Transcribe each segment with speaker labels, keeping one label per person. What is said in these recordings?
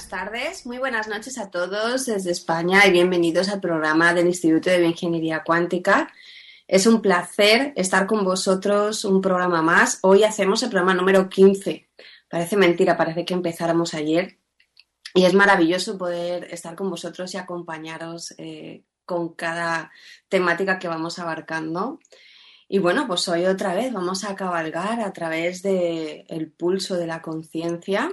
Speaker 1: buenas tardes, muy buenas noches a todos desde España y bienvenidos al programa del Instituto de Bioingeniería Cuántica. Es un placer estar con vosotros un programa más. Hoy hacemos el programa número 15. Parece mentira, parece que empezáramos ayer. Y es maravilloso poder estar con vosotros y acompañaros eh, con cada temática que vamos abarcando. Y bueno, pues hoy otra vez vamos a cabalgar a través del pulso de la conciencia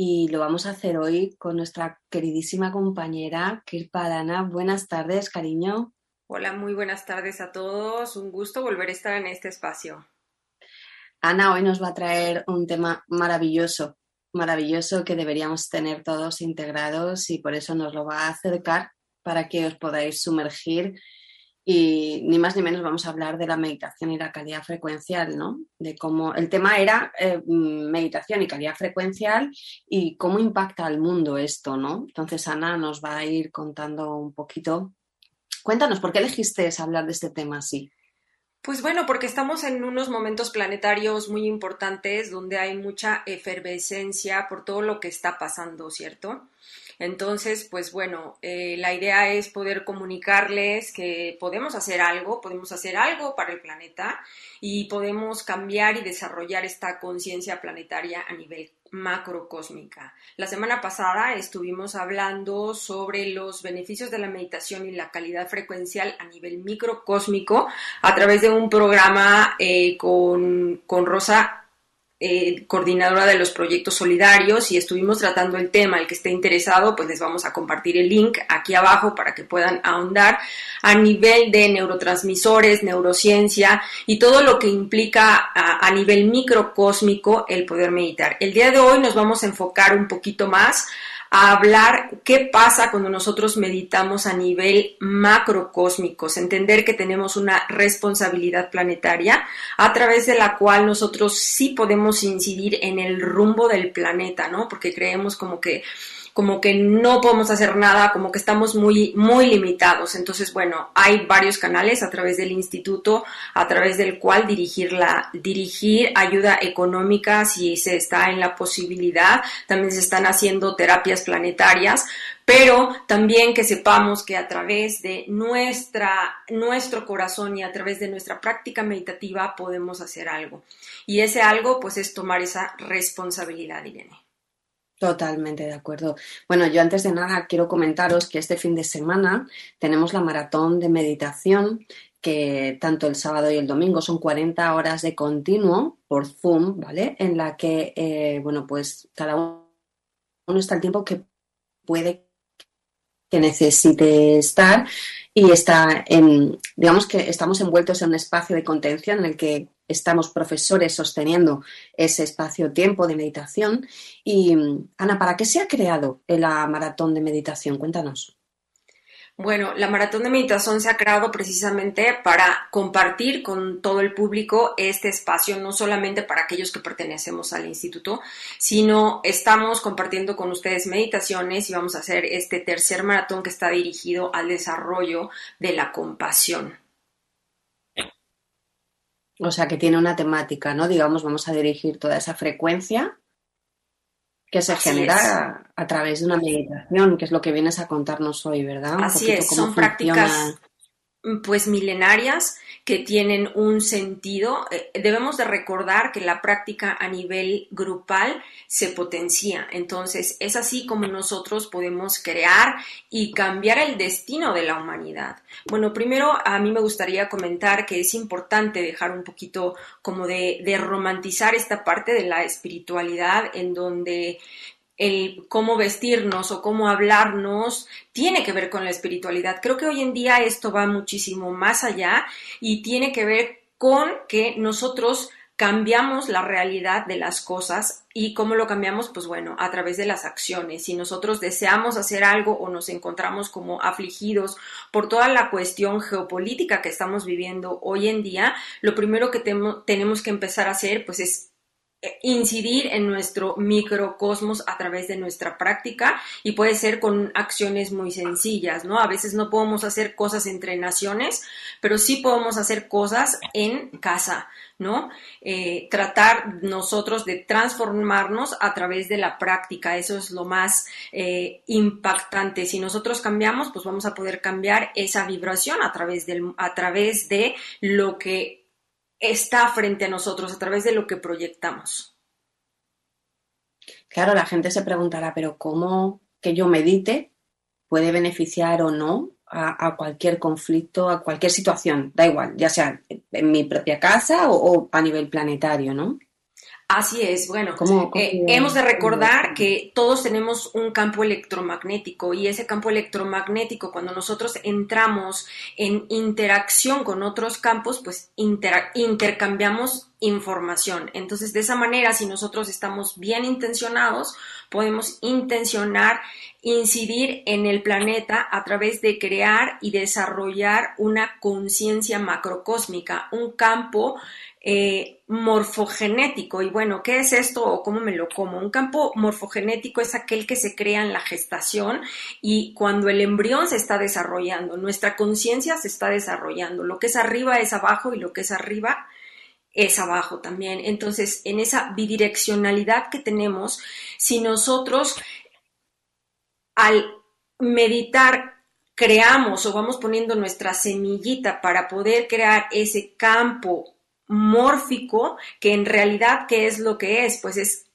Speaker 1: y lo vamos a hacer hoy con nuestra queridísima compañera Kirpa Alana. Buenas tardes, cariño.
Speaker 2: Hola, muy buenas tardes a todos. Un gusto volver a estar en este espacio.
Speaker 1: Ana hoy nos va a traer un tema maravilloso, maravilloso que deberíamos tener todos integrados y por eso nos lo va a acercar para que os podáis sumergir y ni más ni menos vamos a hablar de la meditación y la calidad frecuencial, ¿no? De cómo el tema era eh, meditación y calidad frecuencial y cómo impacta al mundo esto, ¿no? Entonces Ana nos va a ir contando un poquito. Cuéntanos, ¿por qué elegiste hablar de este tema así?
Speaker 2: Pues bueno, porque estamos en unos momentos planetarios muy importantes donde hay mucha efervescencia por todo lo que está pasando, ¿cierto? Entonces, pues bueno, eh, la idea es poder comunicarles que podemos hacer algo, podemos hacer algo para el planeta y podemos cambiar y desarrollar esta conciencia planetaria a nivel macrocósmica. La semana pasada estuvimos hablando sobre los beneficios de la meditación y la calidad frecuencial a nivel microcósmico a través de un programa eh, con, con Rosa eh, coordinadora de los proyectos solidarios y estuvimos tratando el tema. El que esté interesado, pues les vamos a compartir el link aquí abajo para que puedan ahondar a nivel de neurotransmisores, neurociencia y todo lo que implica a, a nivel microcósmico el poder meditar. El día de hoy nos vamos a enfocar un poquito más a hablar qué pasa cuando nosotros meditamos a nivel macrocósmico, entender que tenemos una responsabilidad planetaria a través de la cual nosotros sí podemos incidir en el rumbo del planeta, ¿no? Porque creemos como que como que no podemos hacer nada, como que estamos muy, muy limitados. Entonces, bueno, hay varios canales a través del instituto, a través del cual dirigir, la, dirigir ayuda económica si se está en la posibilidad. También se están haciendo terapias planetarias, pero también que sepamos que a través de nuestra, nuestro corazón y a través de nuestra práctica meditativa podemos hacer algo. Y ese algo, pues, es tomar esa responsabilidad, Irene.
Speaker 1: Totalmente de acuerdo. Bueno, yo antes de nada quiero comentaros que este fin de semana tenemos la maratón de meditación que tanto el sábado y el domingo son 40 horas de continuo por Zoom, ¿vale? En la que, eh, bueno, pues cada uno está el tiempo que puede, que necesite estar y está en, digamos que estamos envueltos en un espacio de contención en el que estamos profesores sosteniendo ese espacio-tiempo de meditación. Y Ana, ¿para qué se ha creado la maratón de meditación? Cuéntanos.
Speaker 2: Bueno, la maratón de meditación se ha creado precisamente para compartir con todo el público este espacio, no solamente para aquellos que pertenecemos al instituto, sino estamos compartiendo con ustedes meditaciones y vamos a hacer este tercer maratón que está dirigido al desarrollo de la compasión.
Speaker 1: O sea, que tiene una temática, ¿no? Digamos, vamos a dirigir toda esa frecuencia que se genera a, través de una meditación, que es lo que vienes a contarnos hoy, ¿verdad?
Speaker 2: Así es, son prácticas pues milenarias que tienen un sentido. Eh, debemos de recordar que la práctica a nivel grupal se potencia. Entonces, es así como nosotros podemos crear y cambiar el destino de la humanidad. Bueno, primero a mí me gustaría comentar que es importante dejar un poquito como de, de romantizar esta parte de la espiritualidad en donde el cómo vestirnos o cómo hablarnos tiene que ver con la espiritualidad. Creo que hoy en día esto va muchísimo más allá y tiene que ver con que nosotros cambiamos la realidad de las cosas y cómo lo cambiamos, pues bueno, a través de las acciones. Si nosotros deseamos hacer algo o nos encontramos como afligidos por toda la cuestión geopolítica que estamos viviendo hoy en día, lo primero que tenemos que empezar a hacer, pues es incidir en nuestro microcosmos a través de nuestra práctica y puede ser con acciones muy sencillas, ¿no? A veces no podemos hacer cosas entre naciones, pero sí podemos hacer cosas en casa, ¿no? Eh, tratar nosotros de transformarnos a través de la práctica, eso es lo más eh, impactante. Si nosotros cambiamos, pues vamos a poder cambiar esa vibración a través, del, a través de lo que está frente a nosotros a través de lo que proyectamos.
Speaker 1: Claro, la gente se preguntará, pero ¿cómo que yo medite puede beneficiar o no a, cualquier conflicto, a cualquier situación? Da igual, ya sea en mi propia casa o a nivel planetario, ¿no?
Speaker 2: Así es, bueno, eh, hemos de recordar que todos tenemos un campo electromagnético y ese campo electromagnético, cuando nosotros entramos en interacción con otros campos, pues intercambiamos información. Entonces, de esa manera, si nosotros estamos bien intencionados, podemos intencionar incidir en el planeta a través de crear y desarrollar una conciencia macrocósmica, un campo eh, morfogenético. Y bueno, ¿qué es esto o cómo me lo como? Un campo morfogenético es aquel que se crea en la gestación y cuando el embrión se está desarrollando, nuestra conciencia se está desarrollando. Lo que es arriba es abajo y lo que es arriba es abajo también. Entonces, en esa bidireccionalidad que tenemos, si nosotros al meditar creamos o vamos poniendo nuestra semillita para poder crear ese campo mórfico, que en realidad, ¿qué es lo que es? Pues es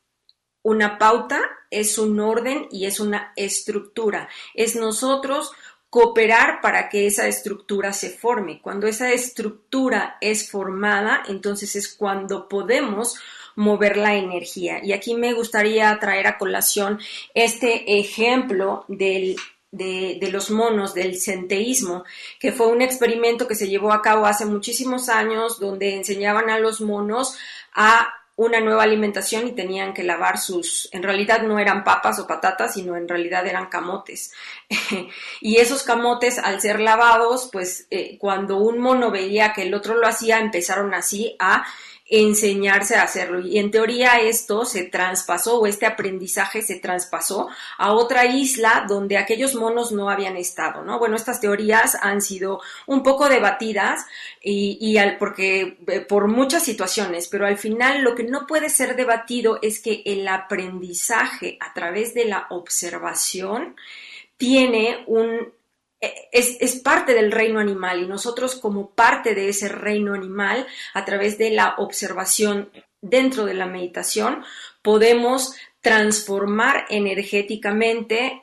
Speaker 2: una pauta, es un orden y es una estructura. Es nosotros cooperar para que esa estructura se forme. Cuando esa estructura es formada, entonces es cuando podemos mover la energía. Y aquí me gustaría traer a colación este ejemplo del de, los monos, del centeísmo, que fue un experimento que se llevó a cabo hace muchísimos años, donde enseñaban a los monos a una nueva alimentación y tenían que lavar sus, en realidad no eran papas o patatas, sino en realidad eran camotes. y esos camotes, al ser lavados, pues eh, cuando un mono veía que el otro lo hacía, empezaron así a enseñarse a hacerlo. Y en teoría esto se traspasó o este aprendizaje se traspasó a otra isla donde aquellos monos no habían estado, ¿no? Bueno, estas teorías han sido un poco debatidas y, al, porque eh, por muchas situaciones, pero al final lo que no puede ser debatido es que el aprendizaje a través de la observación tiene un es, parte del reino animal y nosotros como parte de ese reino animal, a través de la observación dentro de la meditación, podemos transformar energéticamente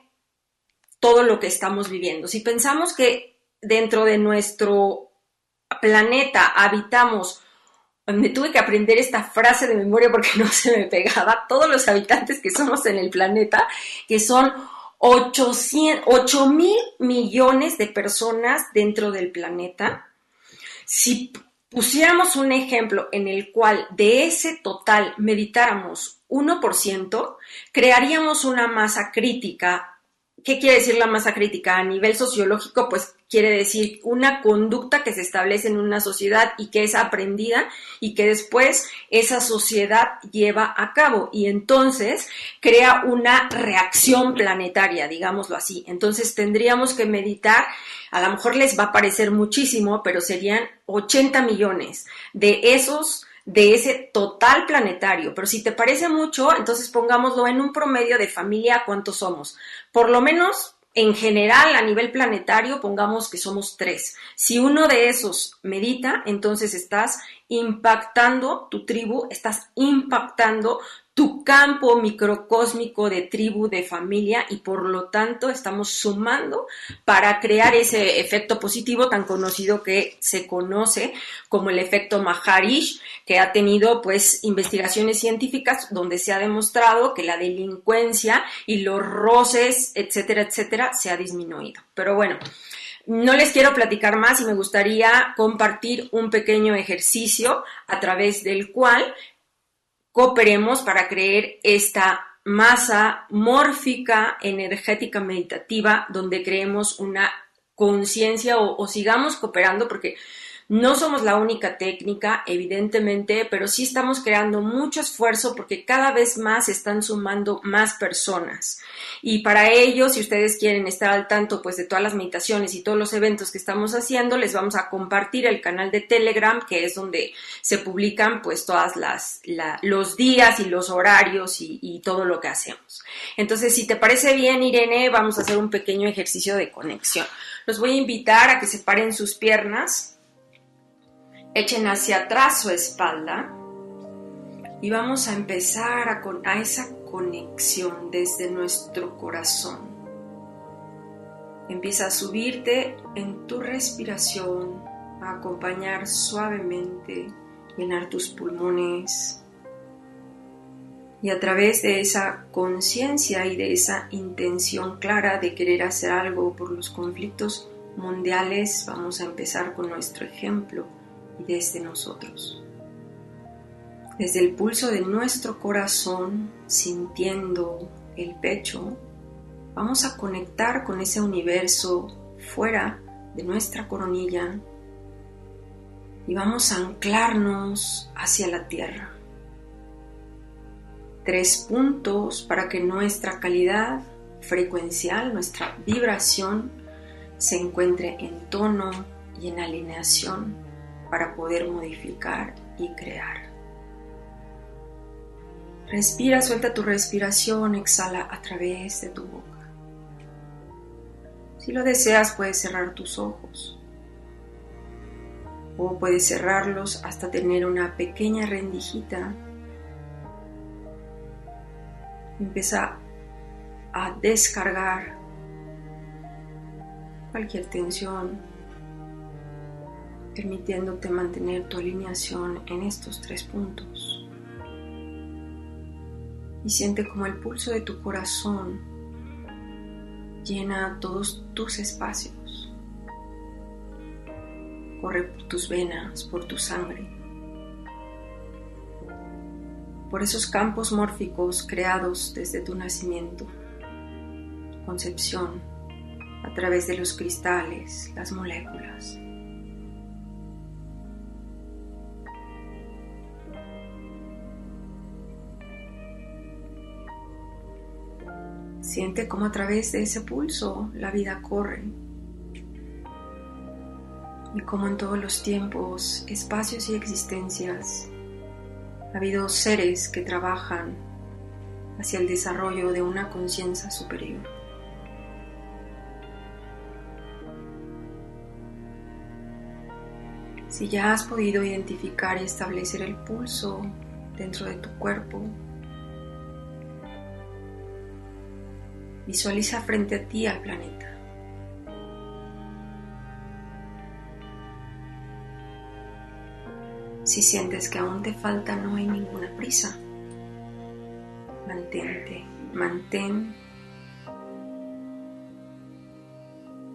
Speaker 2: todo lo que estamos viviendo. Si pensamos que dentro de nuestro planeta habitamos me tuve que aprender esta frase de memoria porque no se me pegaba, todos los habitantes que somos en el planeta, que son 8 mil millones de personas dentro del planeta. Si pusiéramos un ejemplo en el cual de ese total meditáramos 1%, crearíamos una masa crítica ¿Qué quiere decir la masa crítica? A nivel sociológico, pues quiere decir una conducta que se establece en una sociedad y que es aprendida y que después esa sociedad lleva a cabo y entonces crea una reacción planetaria, digámoslo así. Entonces tendríamos que meditar, a lo mejor les va a parecer muchísimo, pero serían 80 millones de esos de ese total planetario. Pero si te parece mucho, entonces pongámoslo en un promedio de familia, ¿cuántos somos? Por lo menos en general, a nivel planetario, pongamos que somos tres. Si uno de esos medita, entonces estás impactando tu tribu, estás impactando tu campo microcósmico de tribu, de familia y por lo tanto estamos sumando para crear ese efecto positivo tan conocido que se conoce como el efecto Maharish, que ha tenido pues investigaciones científicas donde se ha demostrado que la delincuencia y los roces, etcétera, etcétera, se ha disminuido. Pero bueno, no les quiero platicar más y me gustaría compartir un pequeño ejercicio a través del cual cooperemos para creer esta masa mórfica, energética, meditativa, donde creemos una conciencia o, o, sigamos cooperando porque no somos la única técnica, evidentemente, pero sí estamos creando mucho esfuerzo porque cada vez más están sumando más personas. Y para ello, si ustedes quieren estar al tanto pues de todas las meditaciones y todos los eventos que estamos haciendo, les vamos a compartir el canal de Telegram, que es donde se publican pues los días y los horarios y, y todo lo que hacemos. Entonces, si te parece bien, Irene, vamos a hacer un pequeño ejercicio de conexión. Los voy a invitar a que separen sus piernas Echen hacia atrás su espalda y vamos a empezar a, con, a esa conexión desde nuestro corazón. Empieza a subirte en tu respiración, a acompañar suavemente, llenar tus pulmones. Y a través de esa conciencia y de esa intención clara de querer hacer algo por los conflictos mundiales, vamos a empezar con nuestro ejemplo desde nosotros. Desde el pulso de nuestro corazón, sintiendo el pecho, vamos a conectar con ese universo fuera de nuestra coronilla y vamos a anclarnos hacia la tierra. Tres puntos para que nuestra calidad frecuencial, nuestra vibración, se encuentre en tono y en alineación para poder modificar y crear. Respira, suelta tu respiración, exhala a través de tu boca. Si lo deseas, puedes cerrar tus ojos o puedes cerrarlos hasta tener una pequeña rendijita. Empieza a descargar cualquier tensión, permitiéndote mantener tu alineación en estos tres puntos. Y siente como el pulso de tu corazón llena todos tus espacios. Corre por tus venas, por tu sangre, por esos campos mórficos creados desde tu nacimiento, concepción, a través de los cristales, las moléculas. Siente cómo a través de ese pulso la vida corre y cómo en todos los tiempos, espacios y existencias ha habido seres que trabajan hacia el desarrollo de una conciencia superior. Si ya has podido identificar y establecer el pulso dentro de tu cuerpo, Visualiza frente a ti al planeta. Si sientes que aún te falta, no hay ninguna prisa. Mantente, mantén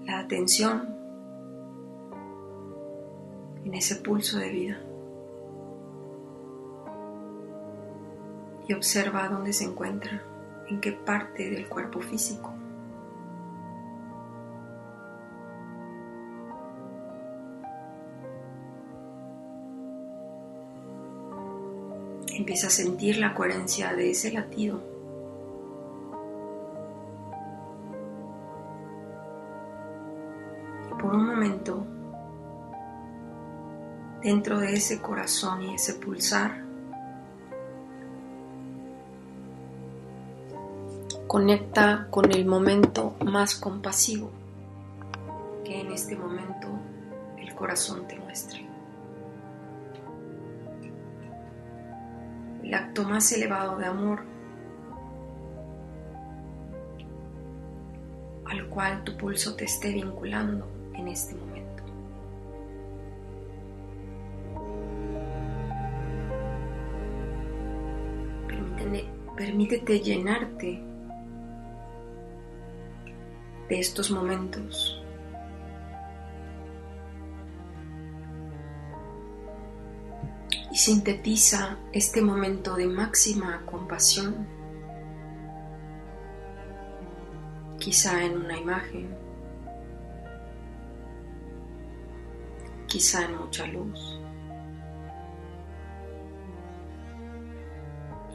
Speaker 2: la atención en ese pulso de vida. Y observa dónde se encuentra en qué parte del cuerpo físico. Empieza a sentir la coherencia de ese latido. Y por un momento, dentro de ese corazón y ese pulsar, Conecta con el momento más compasivo que en este momento el corazón te muestra. El acto más elevado de amor al cual tu pulso te esté vinculando en este momento. permítete llenarte de estos momentos. Y sintetiza este momento de máxima compasión, quizá en una imagen, quizá en mucha luz.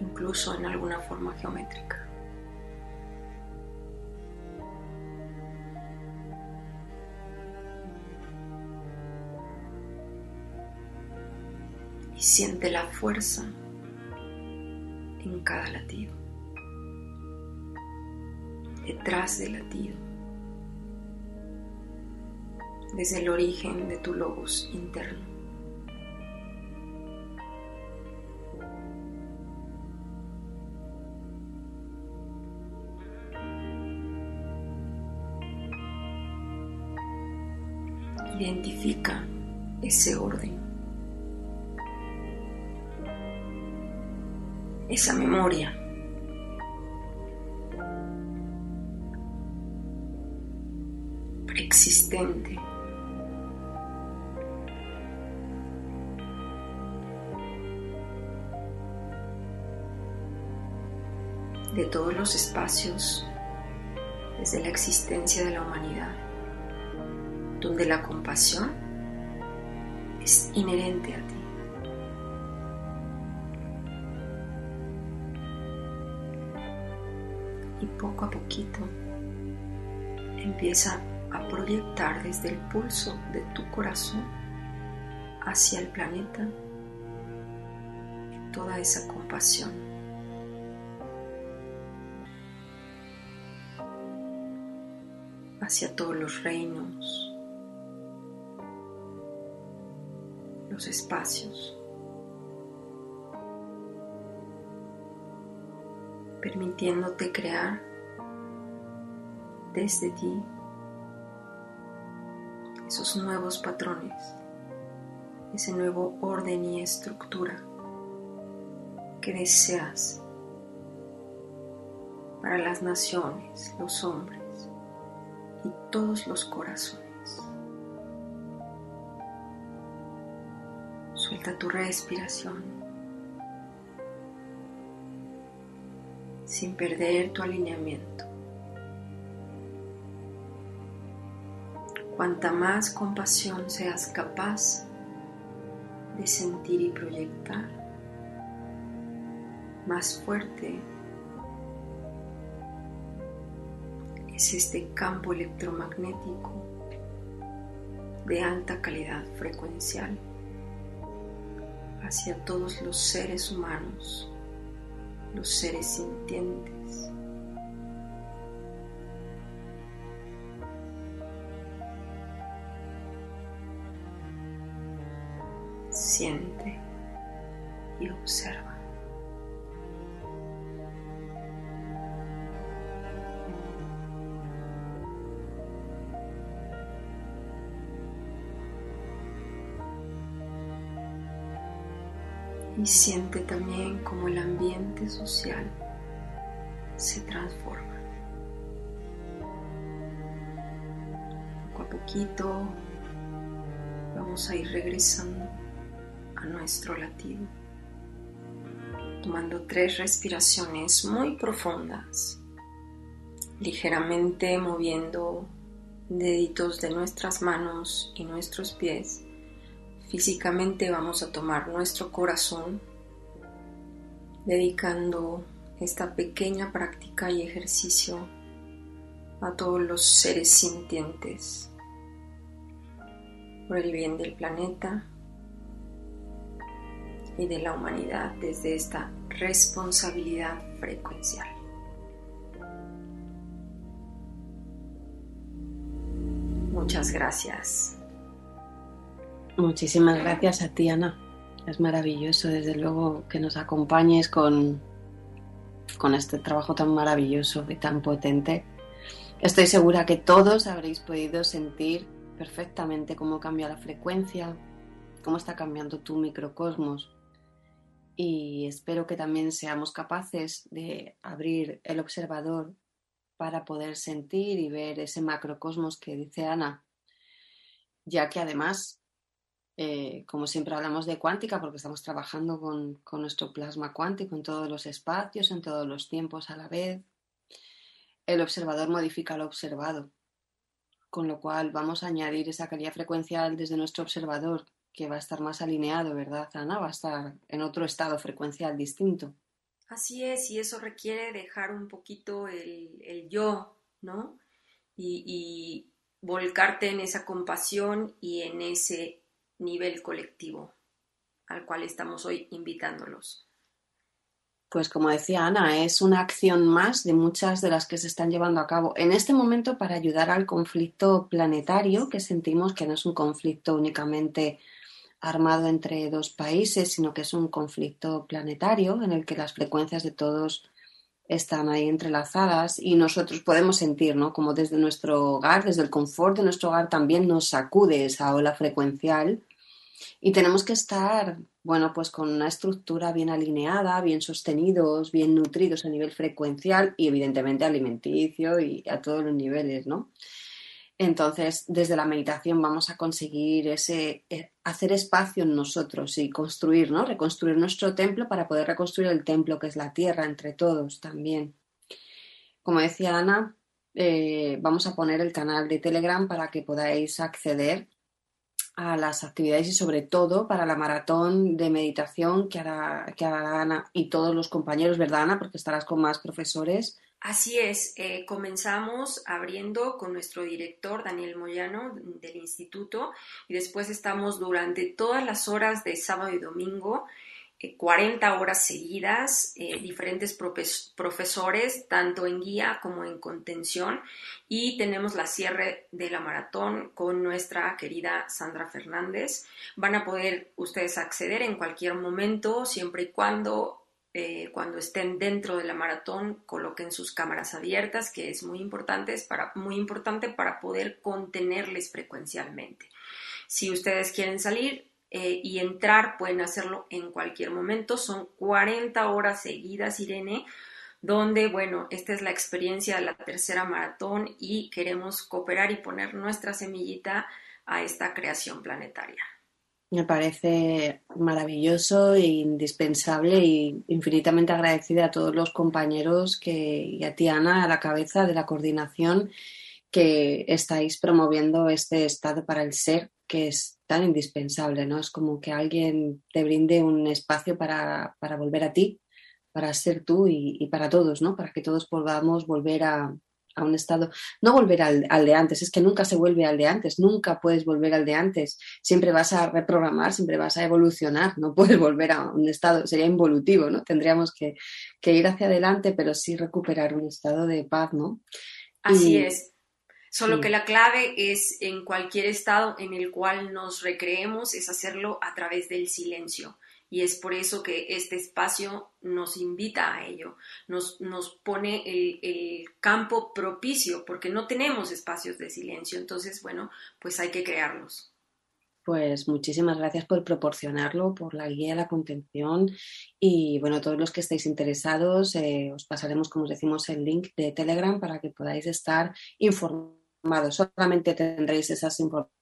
Speaker 2: incluso en alguna forma geométrica. Siente la fuerza en cada latido, detrás del latido, desde el origen de tu lobos interno. Identifica ese esa memoria. preexistente. de todos los espacios desde la existencia de la humanidad, donde la compasión es inherente a ti. Poco a poquito empieza a proyectar desde el pulso de tu corazón hacia el planeta toda esa compasión. hacia todos los reinos, los espacios. permitiéndote crear desde ti esos nuevos patrones, ese nuevo orden y estructura que deseas para las naciones, los hombres y todos los corazones. Suelta tu respiración. sin perder tu alineamiento. Cuanta más compasión seas capaz de sentir y proyectar, más fuerte es este campo electromagnético de alta calidad frecuencial hacia todos los seres humanos los seres sintientes. Siente y observa. y siente también cómo el ambiente social se transforma. Poco a poquito vamos a ir regresando a nuestro latido, tomando tres respiraciones muy profundas, ligeramente moviendo deditos de nuestras manos y nuestros pies. Físicamente vamos a tomar nuestro corazón dedicando esta pequeña práctica y ejercicio a todos los seres sintientes por el bien del planeta y de la humanidad desde esta responsabilidad frecuencial. Muchas gracias.
Speaker 1: Muchísimas gracias a ti, Ana. Es maravilloso, desde luego, que nos acompañes con, con este trabajo tan maravilloso y tan potente. Estoy segura que todos habréis podido sentir perfectamente cómo cambia la frecuencia, cómo está cambiando tu microcosmos. Y espero que también seamos capaces de abrir el observador para poder sentir y ver ese macrocosmos que dice Ana, ya que además Eh, como siempre hablamos de cuántica porque estamos trabajando con, con nuestro plasma cuántico en todos los espacios, en todos los tiempos a la vez. El observador modifica lo observado, con lo cual vamos a añadir esa calidad frecuencial desde nuestro observador, que va a estar más alineado, ¿verdad, Ana? Va a estar en otro estado frecuencial distinto.
Speaker 2: Así es, y eso requiere dejar un poquito el, el yo, ¿no? Y, y, volcarte en esa compasión y en ese nivel colectivo al cual estamos hoy invitándolos.
Speaker 1: Pues como decía Ana, es una acción más de muchas de las que se están llevando a cabo en este momento para ayudar al conflicto planetario, que sentimos que no es un conflicto únicamente armado entre dos países, sino que es un conflicto planetario en el que las frecuencias de todos están ahí entrelazadas y nosotros podemos sentir, ¿no? Como desde nuestro hogar, desde el confort de nuestro hogar también nos sacude esa ola frecuencial y tenemos que estar, bueno, pues con una estructura bien alineada, bien sostenidos, bien nutridos a nivel frecuencial y evidentemente alimenticio y a todos los niveles, ¿no? Entonces, desde la meditación vamos a conseguir ese, eh, hacer espacio en nosotros y construir, ¿no? Reconstruir nuestro templo para poder reconstruir el templo que es la tierra entre todos también. Como decía Ana, eh, vamos a poner el canal de Telegram para que podáis acceder a las actividades y sobre todo para la maratón de meditación que hará, que hará Ana y todos los compañeros, ¿verdad Ana? Porque estarás con más profesores.
Speaker 2: Así es, eh, comenzamos abriendo con nuestro director Daniel Moyano del instituto y después estamos durante todas las horas de sábado y domingo 40 eh, horas seguidas, eh, diferentes profesores, tanto en guía como en contención, y tenemos la cierre de la maratón con nuestra querida Sandra Fernández. Van a poder ustedes acceder en cualquier momento, siempre y cuando, eh, cuando estén dentro de la maratón, coloquen sus cámaras abiertas, que es muy importante, para, muy importante para poder contenerles frecuencialmente. Si ustedes quieren salir, eh, y entrar, pueden hacerlo en cualquier momento. Son 40 horas seguidas, Irene, donde, bueno, esta es la experiencia de la tercera maratón y queremos cooperar y poner nuestra semillita a esta creación planetaria.
Speaker 1: Me parece maravilloso e indispensable y infinitamente agradecida a todos los compañeros que, y a ti, Ana, a la cabeza de la coordinación que estáis promoviendo este estado para el ser que es tan indispensable, ¿no? Es como que alguien te brinde un espacio para, volver a ti, para ser tú y, para todos, ¿no? Para que todos podamos volver a, un estado, no volver al, al, de antes, es que nunca se vuelve al de antes, nunca puedes volver al de antes, siempre vas a reprogramar, siempre vas a evolucionar, no puedes volver a un estado, sería involutivo, ¿no? Tendríamos que, ir hacia adelante, pero sí recuperar un estado de paz, ¿no?
Speaker 2: Así es. Solo que la clave es en cualquier estado en el cual nos recreemos, es hacerlo a través del silencio. Y es por eso que este espacio nos invita a ello, nos, nos pone el, el, campo propicio, porque no tenemos espacios de silencio. Entonces, bueno, pues hay que crearlos.
Speaker 1: Pues muchísimas gracias por proporcionarlo, por la guía, la contención y bueno, todos los que estéis interesados, eh, os pasaremos, como os decimos, el link de Telegram para que podáis estar informados Solamente tendréis esas informaciones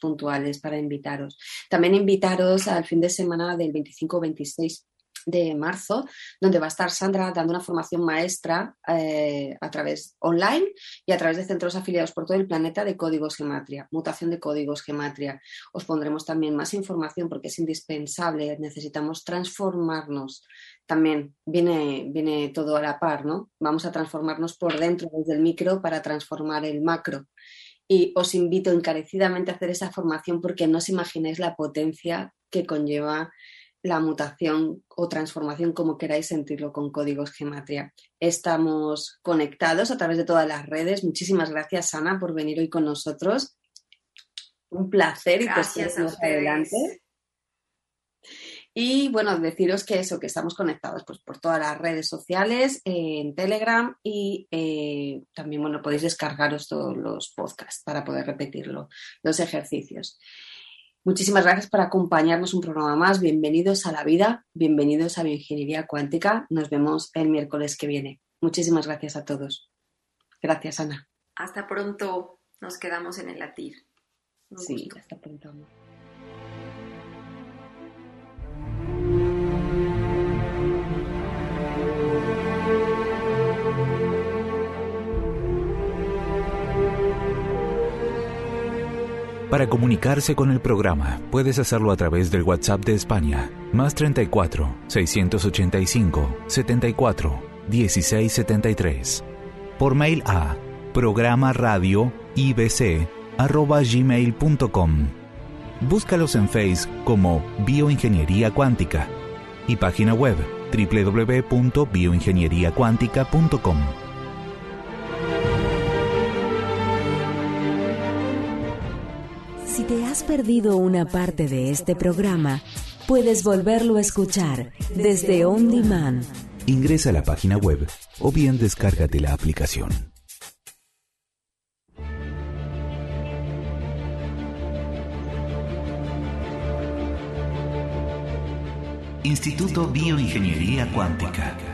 Speaker 1: puntuales para invitaros. También invitaros al fin de semana del 25-26 de marzo, donde va a estar Sandra dando una formación maestra eh, a través online y a través de centros afiliados por todo el planeta de códigos gematria, mutación de códigos gematria. Os pondremos también más información porque es indispensable, necesitamos transformarnos. También viene, viene todo a la par, ¿no? Vamos a transformarnos por dentro desde el micro para transformar el macro. Y os invito encarecidamente a hacer esa formación porque no os imagináis la potencia que conlleva la mutación o transformación, como queráis sentirlo, con códigos gematria. Estamos conectados a través de todas las redes. Muchísimas gracias, Ana, por venir hoy con nosotros. Un placer
Speaker 2: gracias y más adelante.
Speaker 1: Y bueno, deciros que eso, que estamos conectados pues, por todas las redes sociales, en Telegram y eh, también, bueno, podéis descargaros todos los podcasts para poder repetirlo, los ejercicios. Muchísimas gracias por acompañarnos un programa más. Bienvenidos a la vida, bienvenidos a Bioingeniería Cuántica. Nos vemos el miércoles que viene. Muchísimas gracias a todos. Gracias, Ana.
Speaker 2: Hasta pronto. Nos quedamos en el latir.
Speaker 1: sí, hasta pronto.
Speaker 3: Para comunicarse con el programa, puedes hacerlo a través del WhatsApp de España, más 34 685 74 1673. Por mail a programa radio gmail.com. Búscalos en Face como Bioingeniería Cuántica y página web www.bioingenieriacuántica.com.
Speaker 4: has perdido una parte de este programa, puedes volverlo a escuchar desde On Demand.
Speaker 3: Ingresa a la página web o bien descárgate la aplicación. Instituto Bioingeniería Cuántica.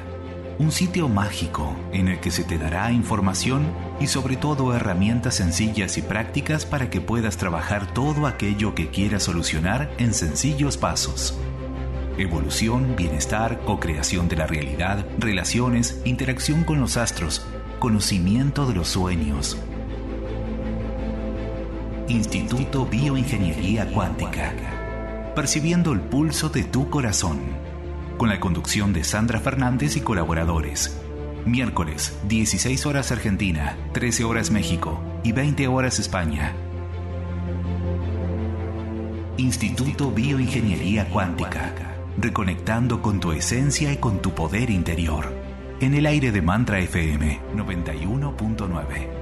Speaker 3: Un sitio mágico en el que se te dará información y sobre todo herramientas sencillas y prácticas para que puedas trabajar todo aquello que quieras solucionar en sencillos pasos. Evolución, bienestar, co-creación de la realidad, relaciones, interacción con los astros, conocimiento de los sueños. Instituto Bioingeniería Cuántica percibiendo el pulso de tu corazón. Con la conducción de Sandra Fernández y colaboradores. Miércoles, 16 horas Argentina, 13 horas México y 20 horas España. Instituto Bioingeniería Cuántica. Reconectando con tu esencia y con tu poder interior. En el aire de Mantra FM 91.9.